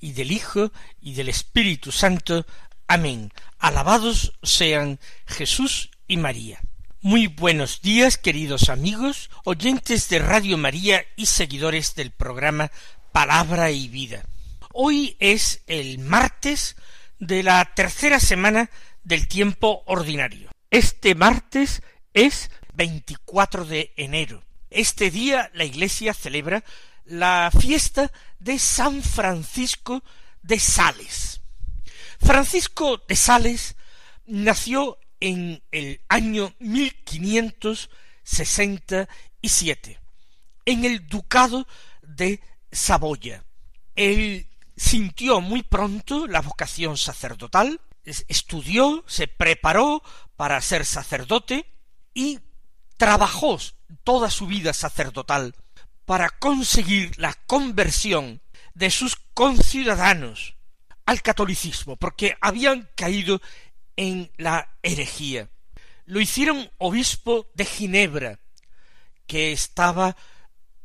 y del Hijo y del Espíritu Santo. Amén. Alabados sean Jesús y María. Muy buenos días, queridos amigos, oyentes de Radio María y seguidores del programa Palabra y Vida. Hoy es el martes de la tercera semana del tiempo ordinario. Este martes es 24 de enero. Este día la Iglesia celebra la fiesta de San Francisco de Sales. Francisco de Sales nació en el año 1567 en el ducado de Saboya. Él sintió muy pronto la vocación sacerdotal, estudió, se preparó para ser sacerdote y trabajó toda su vida sacerdotal para conseguir la conversión de sus conciudadanos al catolicismo, porque habían caído en la herejía. Lo hicieron obispo de Ginebra, que estaba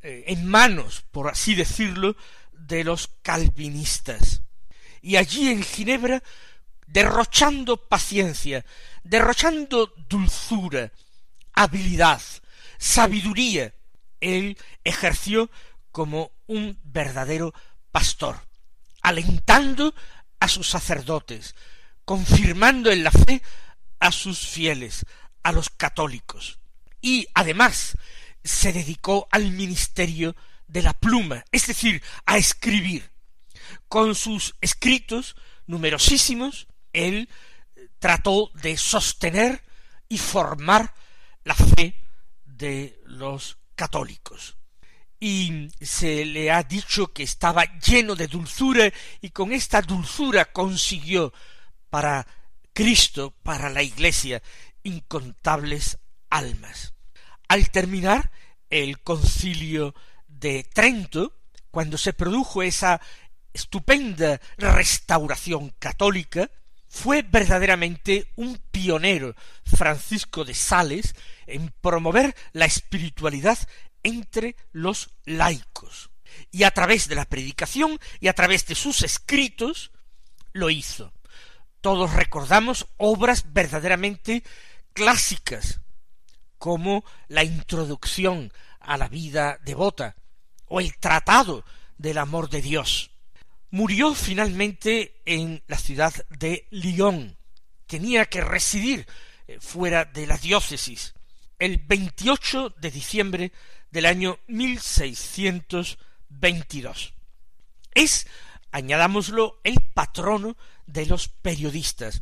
eh, en manos, por así decirlo, de los calvinistas. Y allí en Ginebra, derrochando paciencia, derrochando dulzura, habilidad, sabiduría, él ejerció como un verdadero pastor, alentando a sus sacerdotes, confirmando en la fe a sus fieles, a los católicos. Y además se dedicó al ministerio de la pluma, es decir, a escribir. Con sus escritos numerosísimos, él trató de sostener y formar la fe de los católicos. Y se le ha dicho que estaba lleno de dulzura y con esta dulzura consiguió para Cristo, para la Iglesia, incontables almas. Al terminar el concilio de Trento, cuando se produjo esa estupenda restauración católica, fue verdaderamente un pionero Francisco de Sales en promover la espiritualidad entre los laicos. Y a través de la predicación y a través de sus escritos lo hizo. Todos recordamos obras verdaderamente clásicas, como la introducción a la vida devota o el tratado del amor de Dios. Murió finalmente en la ciudad de Lyon. Tenía que residir eh, fuera de la diócesis el 28 de diciembre del año 1622. Es, añadámoslo, el patrono de los periodistas.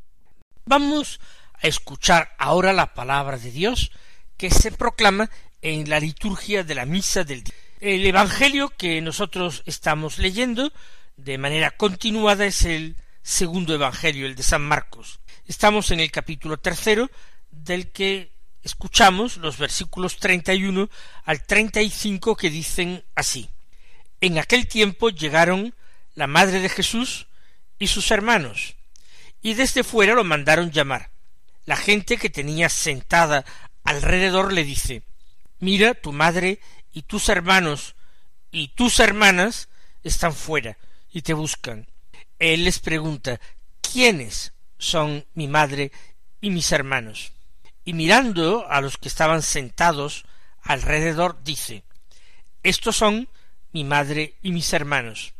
Vamos a escuchar ahora la palabra de Dios que se proclama en la liturgia de la misa del día. El Evangelio que nosotros estamos leyendo de manera continuada es el segundo Evangelio, el de San Marcos. Estamos en el capítulo tercero, del que escuchamos los versículos treinta y uno al treinta y cinco que dicen así. En aquel tiempo llegaron la madre de Jesús y sus hermanos, y desde fuera lo mandaron llamar. La gente que tenía sentada alrededor le dice Mira, tu madre y tus hermanos y tus hermanas están fuera y te buscan. Él les pregunta ¿Quiénes son mi madre y mis hermanos? Y mirando a los que estaban sentados alrededor, dice Estos son mi madre y mis hermanos.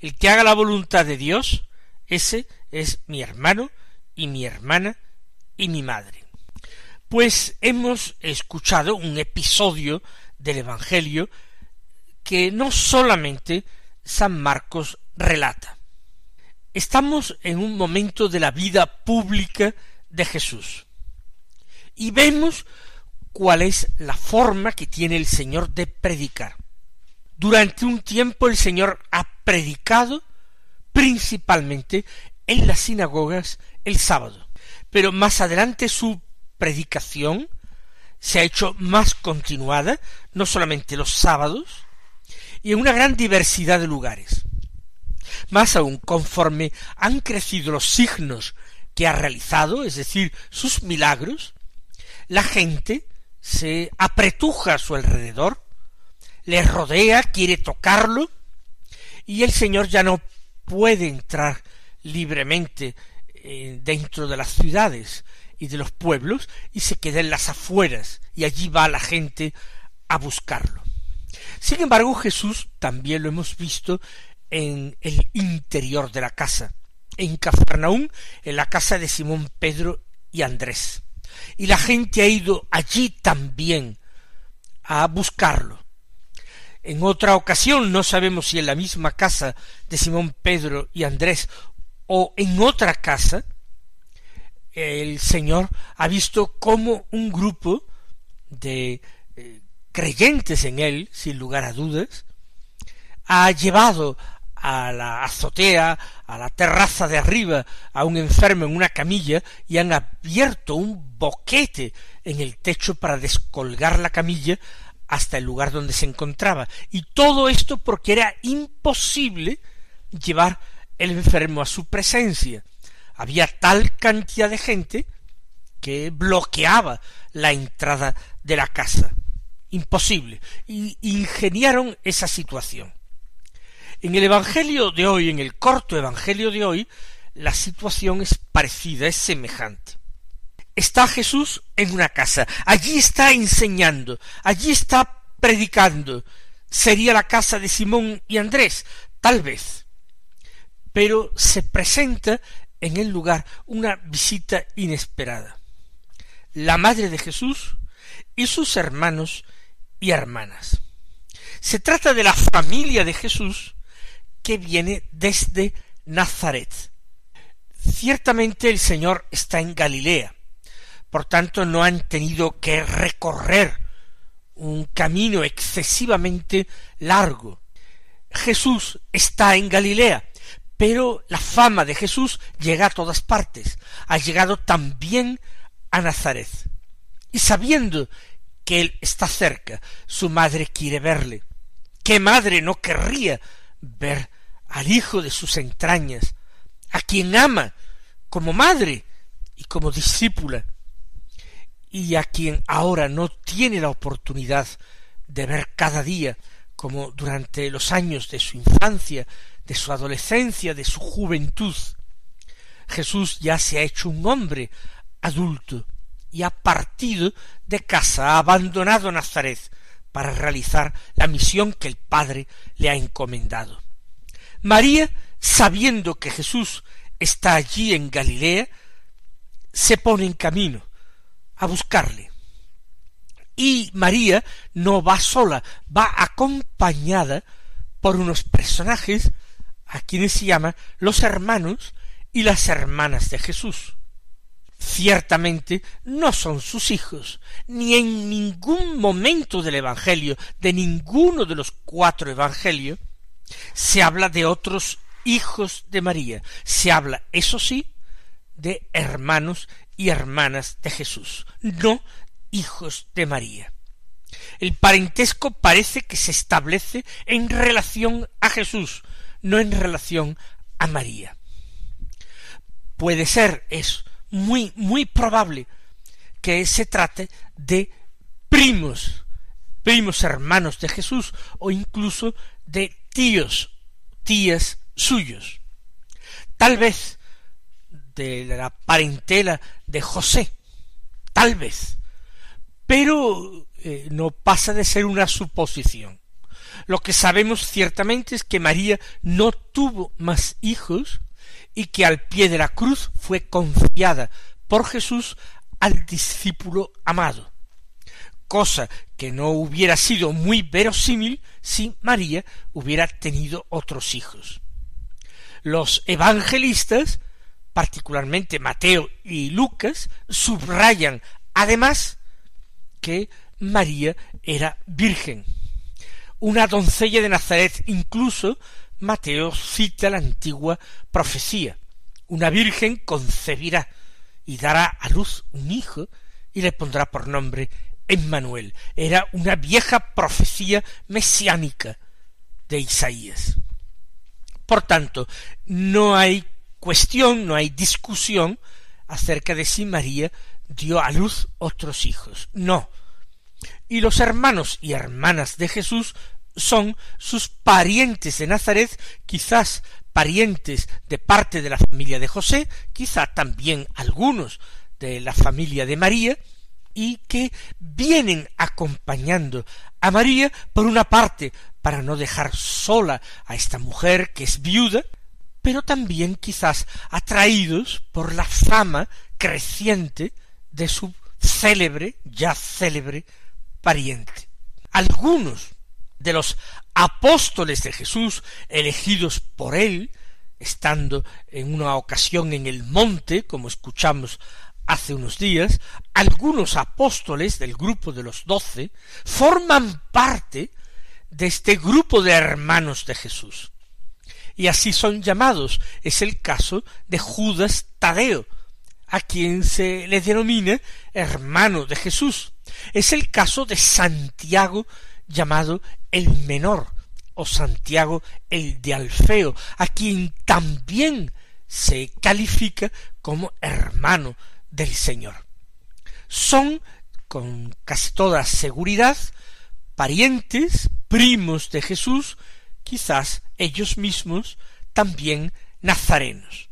El que haga la voluntad de Dios, ese es mi hermano y mi hermana y mi madre. Pues hemos escuchado un episodio del Evangelio que no solamente San Marcos relata. Estamos en un momento de la vida pública de Jesús y vemos cuál es la forma que tiene el Señor de predicar. Durante un tiempo el Señor ha predicado principalmente en las sinagogas el sábado. Pero más adelante su predicación se ha hecho más continuada, no solamente los sábados, y en una gran diversidad de lugares. Más aún, conforme han crecido los signos que ha realizado, es decir, sus milagros, la gente se apretuja a su alrededor, le rodea, quiere tocarlo, y el Señor ya no puede entrar libremente eh, dentro de las ciudades y de los pueblos y se queda en las afueras y allí va la gente a buscarlo. Sin embargo, Jesús también lo hemos visto en el interior de la casa, en Cafarnaún, en la casa de Simón Pedro y Andrés. Y la gente ha ido allí también a buscarlo. En otra ocasión, no sabemos si en la misma casa de Simón Pedro y Andrés o en otra casa, el Señor ha visto cómo un grupo de eh, creyentes en Él, sin lugar a dudas, ha llevado a la azotea, a la terraza de arriba, a un enfermo en una camilla y han abierto un boquete en el techo para descolgar la camilla hasta el lugar donde se encontraba. Y todo esto porque era imposible llevar el enfermo a su presencia. Había tal cantidad de gente que bloqueaba la entrada de la casa. Imposible. Y ingeniaron esa situación. En el Evangelio de hoy, en el corto Evangelio de hoy, la situación es parecida, es semejante. Está Jesús en una casa, allí está enseñando, allí está predicando. Sería la casa de Simón y Andrés, tal vez. Pero se presenta en el lugar una visita inesperada. La madre de Jesús y sus hermanos y hermanas. Se trata de la familia de Jesús que viene desde Nazaret. Ciertamente el Señor está en Galilea, por tanto no han tenido que recorrer un camino excesivamente largo. Jesús está en Galilea, pero la fama de Jesús llega a todas partes. Ha llegado también a Nazaret. Y sabiendo que él está cerca, su madre quiere verle. ¿Qué madre no querría ver al hijo de sus entrañas, a quien ama como madre y como discípula? y a quien ahora no tiene la oportunidad de ver cada día como durante los años de su infancia, de su adolescencia, de su juventud. Jesús ya se ha hecho un hombre adulto y ha partido de casa, ha abandonado Nazaret para realizar la misión que el Padre le ha encomendado. María, sabiendo que Jesús está allí en Galilea, se pone en camino, a buscarle. Y María no va sola, va acompañada por unos personajes a quienes se llaman los hermanos y las hermanas de Jesús. Ciertamente no son sus hijos, ni en ningún momento del Evangelio, de ninguno de los cuatro Evangelios, se habla de otros hijos de María. Se habla, eso sí, de hermanos y hermanas de Jesús, no hijos de María. El parentesco parece que se establece en relación a Jesús, no en relación a María. Puede ser, es muy, muy probable que se trate de primos, primos hermanos de Jesús, o incluso de tíos, tías suyos. Tal vez de la parentela de José, tal vez, pero eh, no pasa de ser una suposición. Lo que sabemos ciertamente es que María no tuvo más hijos y que al pie de la cruz fue confiada por Jesús al discípulo amado, cosa que no hubiera sido muy verosímil si María hubiera tenido otros hijos. Los evangelistas particularmente Mateo y Lucas, subrayan además que María era virgen. Una doncella de Nazaret, incluso Mateo cita la antigua profecía. una virgen concebirá y dará a luz un hijo y le pondrá por nombre Emmanuel. Era una vieja profecía mesiánica de Isaías. Por tanto, no hay cuestión, no hay discusión acerca de si María dio a luz otros hijos. No. Y los hermanos y hermanas de Jesús son sus parientes de Nazaret, quizás parientes de parte de la familia de José, quizá también algunos de la familia de María, y que vienen acompañando a María, por una parte, para no dejar sola a esta mujer que es viuda, pero también quizás atraídos por la fama creciente de su célebre, ya célebre, pariente. Algunos de los apóstoles de Jesús elegidos por él, estando en una ocasión en el monte, como escuchamos hace unos días, algunos apóstoles del grupo de los doce forman parte de este grupo de hermanos de Jesús. Y así son llamados. Es el caso de Judas Tadeo, a quien se le denomina hermano de Jesús. Es el caso de Santiago llamado el menor, o Santiago el de Alfeo, a quien también se califica como hermano del Señor. Son, con casi toda seguridad, parientes, primos de Jesús, quizás ellos mismos también nazarenos.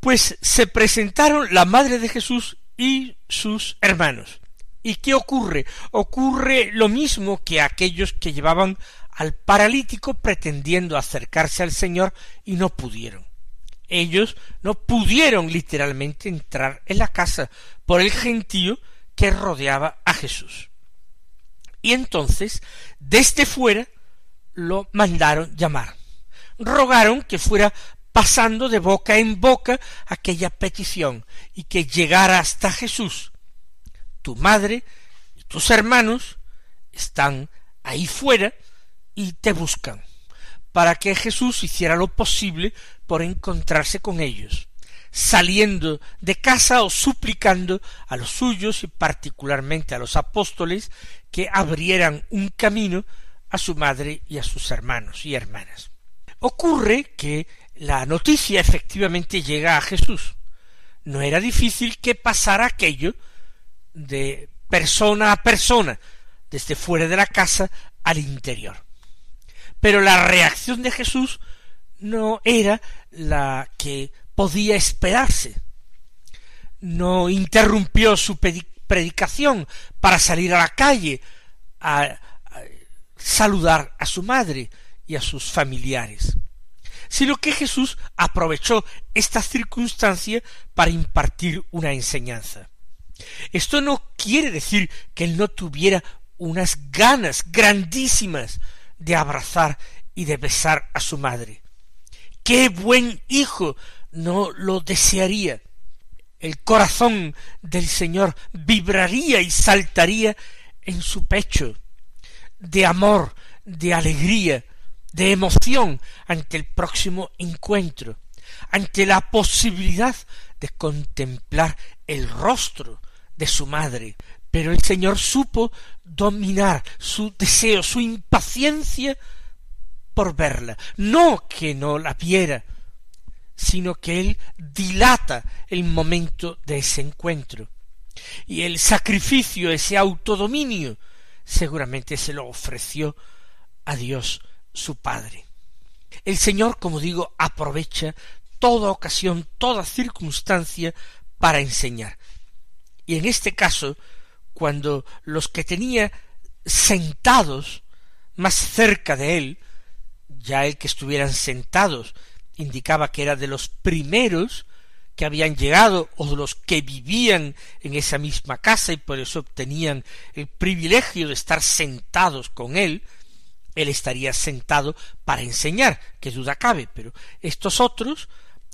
Pues se presentaron la madre de Jesús y sus hermanos. ¿Y qué ocurre? Ocurre lo mismo que aquellos que llevaban al paralítico pretendiendo acercarse al Señor y no pudieron. Ellos no pudieron literalmente entrar en la casa por el gentío que rodeaba a Jesús. Y entonces, desde fuera, lo mandaron llamar. Rogaron que fuera pasando de boca en boca aquella petición y que llegara hasta Jesús. Tu madre y tus hermanos están ahí fuera y te buscan, para que Jesús hiciera lo posible por encontrarse con ellos, saliendo de casa o suplicando a los suyos y particularmente a los apóstoles que abrieran un camino a su madre y a sus hermanos y hermanas. Ocurre que la noticia efectivamente llega a Jesús. No era difícil que pasara aquello de persona a persona, desde fuera de la casa al interior. Pero la reacción de Jesús no era la que podía esperarse. No interrumpió su predicación para salir a la calle a, saludar a su madre y a sus familiares, sino que Jesús aprovechó esta circunstancia para impartir una enseñanza. Esto no quiere decir que él no tuviera unas ganas grandísimas de abrazar y de besar a su madre. ¡Qué buen hijo! no lo desearía. El corazón del Señor vibraría y saltaría en su pecho de amor, de alegría, de emoción ante el próximo encuentro, ante la posibilidad de contemplar el rostro de su madre. Pero el Señor supo dominar su deseo, su impaciencia por verla. No que no la viera, sino que él dilata el momento de ese encuentro. Y el sacrificio, ese autodominio, seguramente se lo ofreció a Dios su Padre. El Señor, como digo, aprovecha toda ocasión, toda circunstancia para enseñar. Y en este caso, cuando los que tenía sentados más cerca de él, ya el que estuvieran sentados indicaba que era de los primeros que habían llegado o de los que vivían en esa misma casa y por eso obtenían el privilegio de estar sentados con él, él estaría sentado para enseñar, que duda cabe, pero estos otros,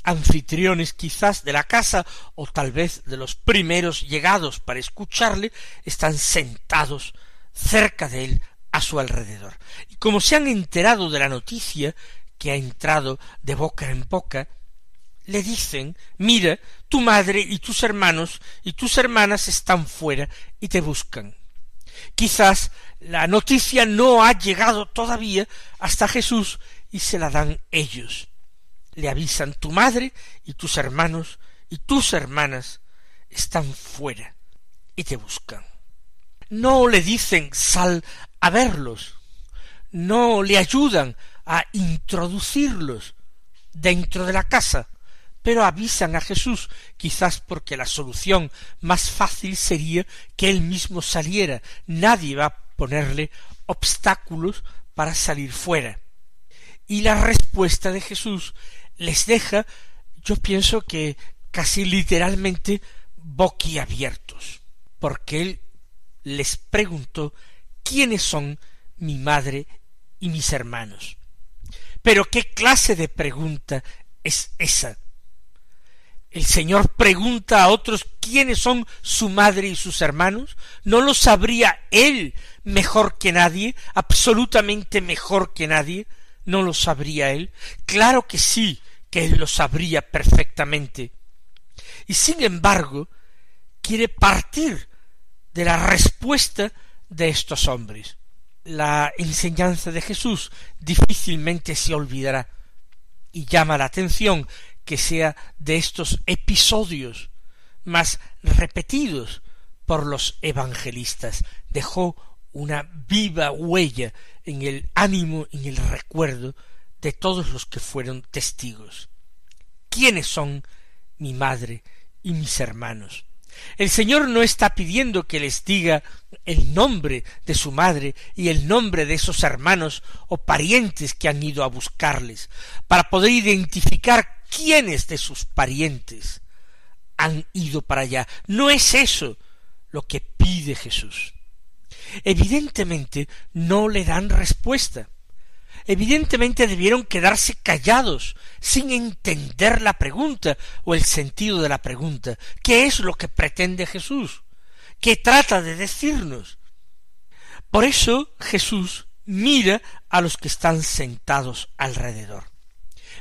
anfitriones quizás de la casa o tal vez de los primeros llegados para escucharle, están sentados cerca de él a su alrededor. Y como se han enterado de la noticia que ha entrado de boca en boca, le dicen, mira, tu madre y tus hermanos y tus hermanas están fuera y te buscan. Quizás la noticia no ha llegado todavía hasta Jesús y se la dan ellos. Le avisan tu madre y tus hermanos y tus hermanas están fuera y te buscan. No le dicen sal a verlos, no le ayudan a introducirlos dentro de la casa, pero avisan a Jesús, quizás porque la solución más fácil sería que él mismo saliera. Nadie va a ponerle obstáculos para salir fuera. Y la respuesta de Jesús les deja, yo pienso que casi literalmente boquiabiertos, porque él les preguntó quiénes son mi madre y mis hermanos. Pero qué clase de pregunta es esa. El Señor pregunta a otros quiénes son su madre y sus hermanos. ¿No lo sabría Él mejor que nadie? absolutamente mejor que nadie. ¿No lo sabría Él? Claro que sí, que Él lo sabría perfectamente. Y sin embargo, quiere partir de la respuesta de estos hombres. La enseñanza de Jesús difícilmente se olvidará y llama la atención que sea de estos episodios más repetidos por los evangelistas. Dejó una viva huella en el ánimo, en el recuerdo de todos los que fueron testigos. ¿Quiénes son mi madre y mis hermanos? El Señor no está pidiendo que les diga el nombre de su madre y el nombre de esos hermanos o parientes que han ido a buscarles, para poder identificar quiénes de sus parientes han ido para allá. No es eso lo que pide Jesús. Evidentemente no le dan respuesta evidentemente debieron quedarse callados, sin entender la pregunta o el sentido de la pregunta. ¿Qué es lo que pretende Jesús? ¿Qué trata de decirnos? Por eso Jesús mira a los que están sentados alrededor.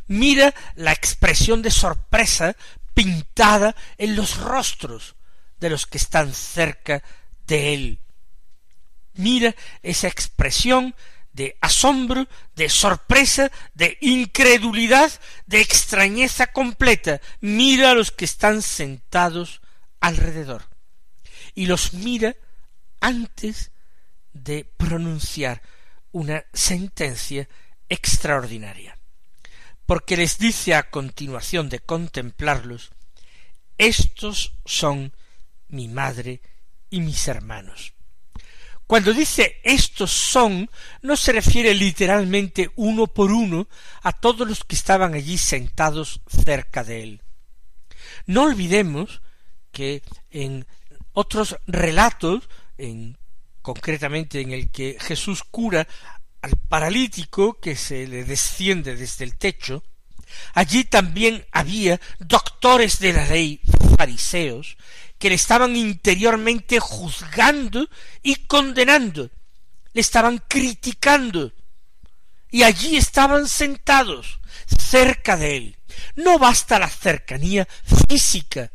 Mira la expresión de sorpresa pintada en los rostros de los que están cerca de él. Mira esa expresión de asombro, de sorpresa, de incredulidad, de extrañeza completa. Mira a los que están sentados alrededor. Y los mira antes de pronunciar una sentencia extraordinaria. Porque les dice a continuación de contemplarlos, estos son mi madre y mis hermanos. Cuando dice estos son, no se refiere literalmente uno por uno a todos los que estaban allí sentados cerca de él. No olvidemos que en otros relatos, en concretamente en el que Jesús cura al paralítico que se le desciende desde el techo, allí también había doctores de la ley fariseos le estaban interiormente juzgando y condenando, le estaban criticando, y allí estaban sentados, cerca de él. No basta la cercanía física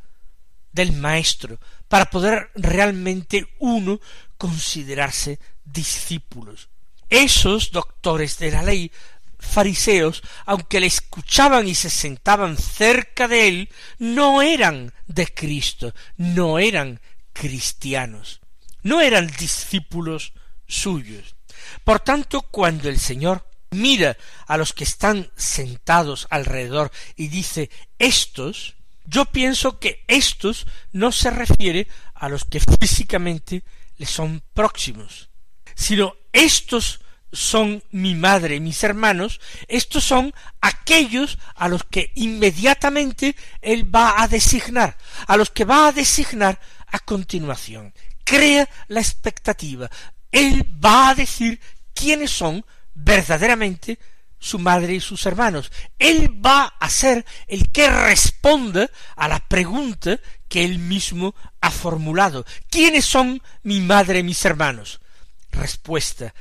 del maestro para poder realmente uno considerarse discípulos. Esos doctores de la ley fariseos, aunque le escuchaban y se sentaban cerca de él, no eran de Cristo, no eran cristianos, no eran discípulos suyos. Por tanto, cuando el Señor mira a los que están sentados alrededor y dice estos, yo pienso que estos no se refiere a los que físicamente le son próximos, sino estos son mi madre mis hermanos, estos son aquellos a los que inmediatamente él va a designar, a los que va a designar a continuación. Crea la expectativa. Él va a decir quiénes son verdaderamente su madre y sus hermanos. Él va a ser el que responda a la pregunta que él mismo ha formulado. ¿Quiénes son mi madre y mis hermanos? Respuesta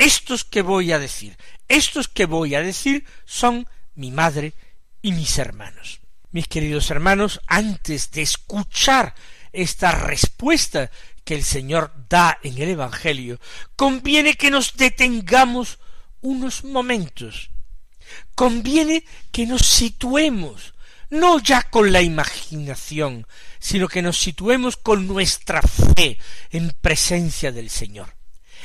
estos que voy a decir, estos que voy a decir son mi madre y mis hermanos. Mis queridos hermanos, antes de escuchar esta respuesta que el Señor da en el Evangelio, conviene que nos detengamos unos momentos. Conviene que nos situemos, no ya con la imaginación, sino que nos situemos con nuestra fe en presencia del Señor.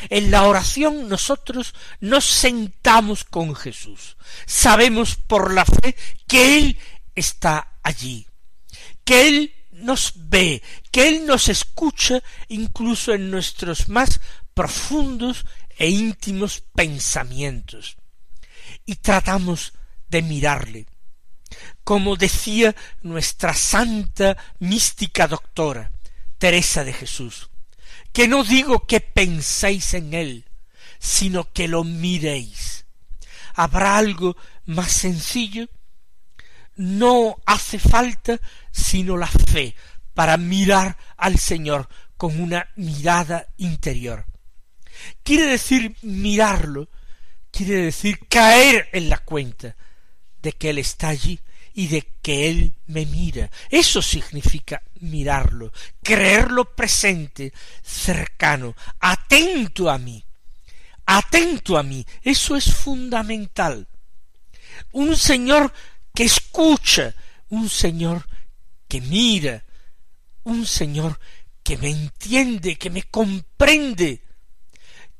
En la oración nosotros nos sentamos con Jesús. Sabemos por la fe que Él está allí, que Él nos ve, que Él nos escucha incluso en nuestros más profundos e íntimos pensamientos. Y tratamos de mirarle. Como decía nuestra santa mística doctora, Teresa de Jesús, que no digo que penséis en él, sino que lo miréis. ¿Habrá algo más sencillo? No hace falta sino la fe para mirar al Señor con una mirada interior. Quiere decir mirarlo, quiere decir caer en la cuenta de que Él está allí y de que Él me mira. Eso significa mirarlo, creerlo presente, cercano, atento a mí, atento a mí. Eso es fundamental. Un Señor que escucha, un Señor que mira, un Señor que me entiende, que me comprende,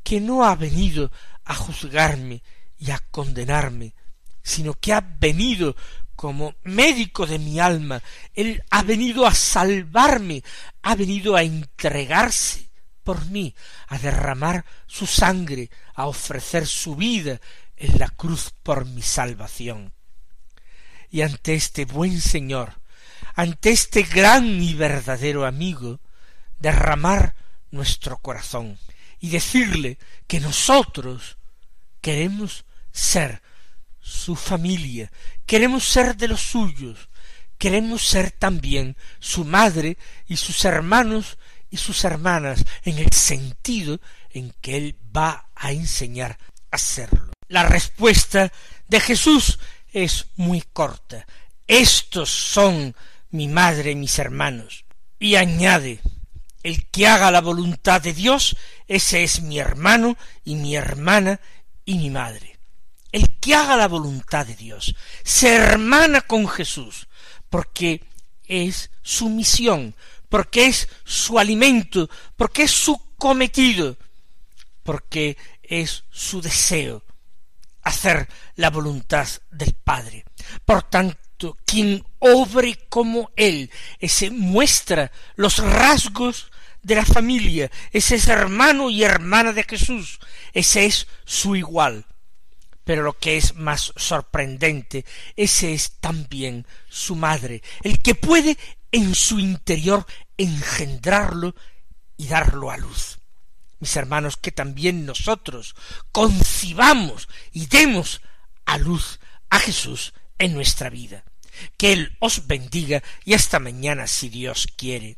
que no ha venido a juzgarme y a condenarme, sino que ha venido como médico de mi alma, Él ha venido a salvarme, ha venido a entregarse por mí, a derramar su sangre, a ofrecer su vida en la cruz por mi salvación. Y ante este buen Señor, ante este gran y verdadero amigo, derramar nuestro corazón y decirle que nosotros queremos ser su familia, queremos ser de los suyos, queremos ser también su madre y sus hermanos y sus hermanas en el sentido en que él va a enseñar a serlo. La respuesta de Jesús es muy corta. Estos son mi madre y mis hermanos. Y añade, el que haga la voluntad de Dios, ese es mi hermano y mi hermana y mi madre el que haga la voluntad de Dios, se hermana con Jesús, porque es su misión, porque es su alimento, porque es su cometido, porque es su deseo hacer la voluntad del Padre. Por tanto, quien obre como Él, ese muestra los rasgos de la familia, ese es hermano y hermana de Jesús, ese es su igual. Pero lo que es más sorprendente, ese es también su madre, el que puede en su interior engendrarlo y darlo a luz. Mis hermanos, que también nosotros concibamos y demos a luz a Jesús en nuestra vida. Que Él os bendiga y hasta mañana si Dios quiere.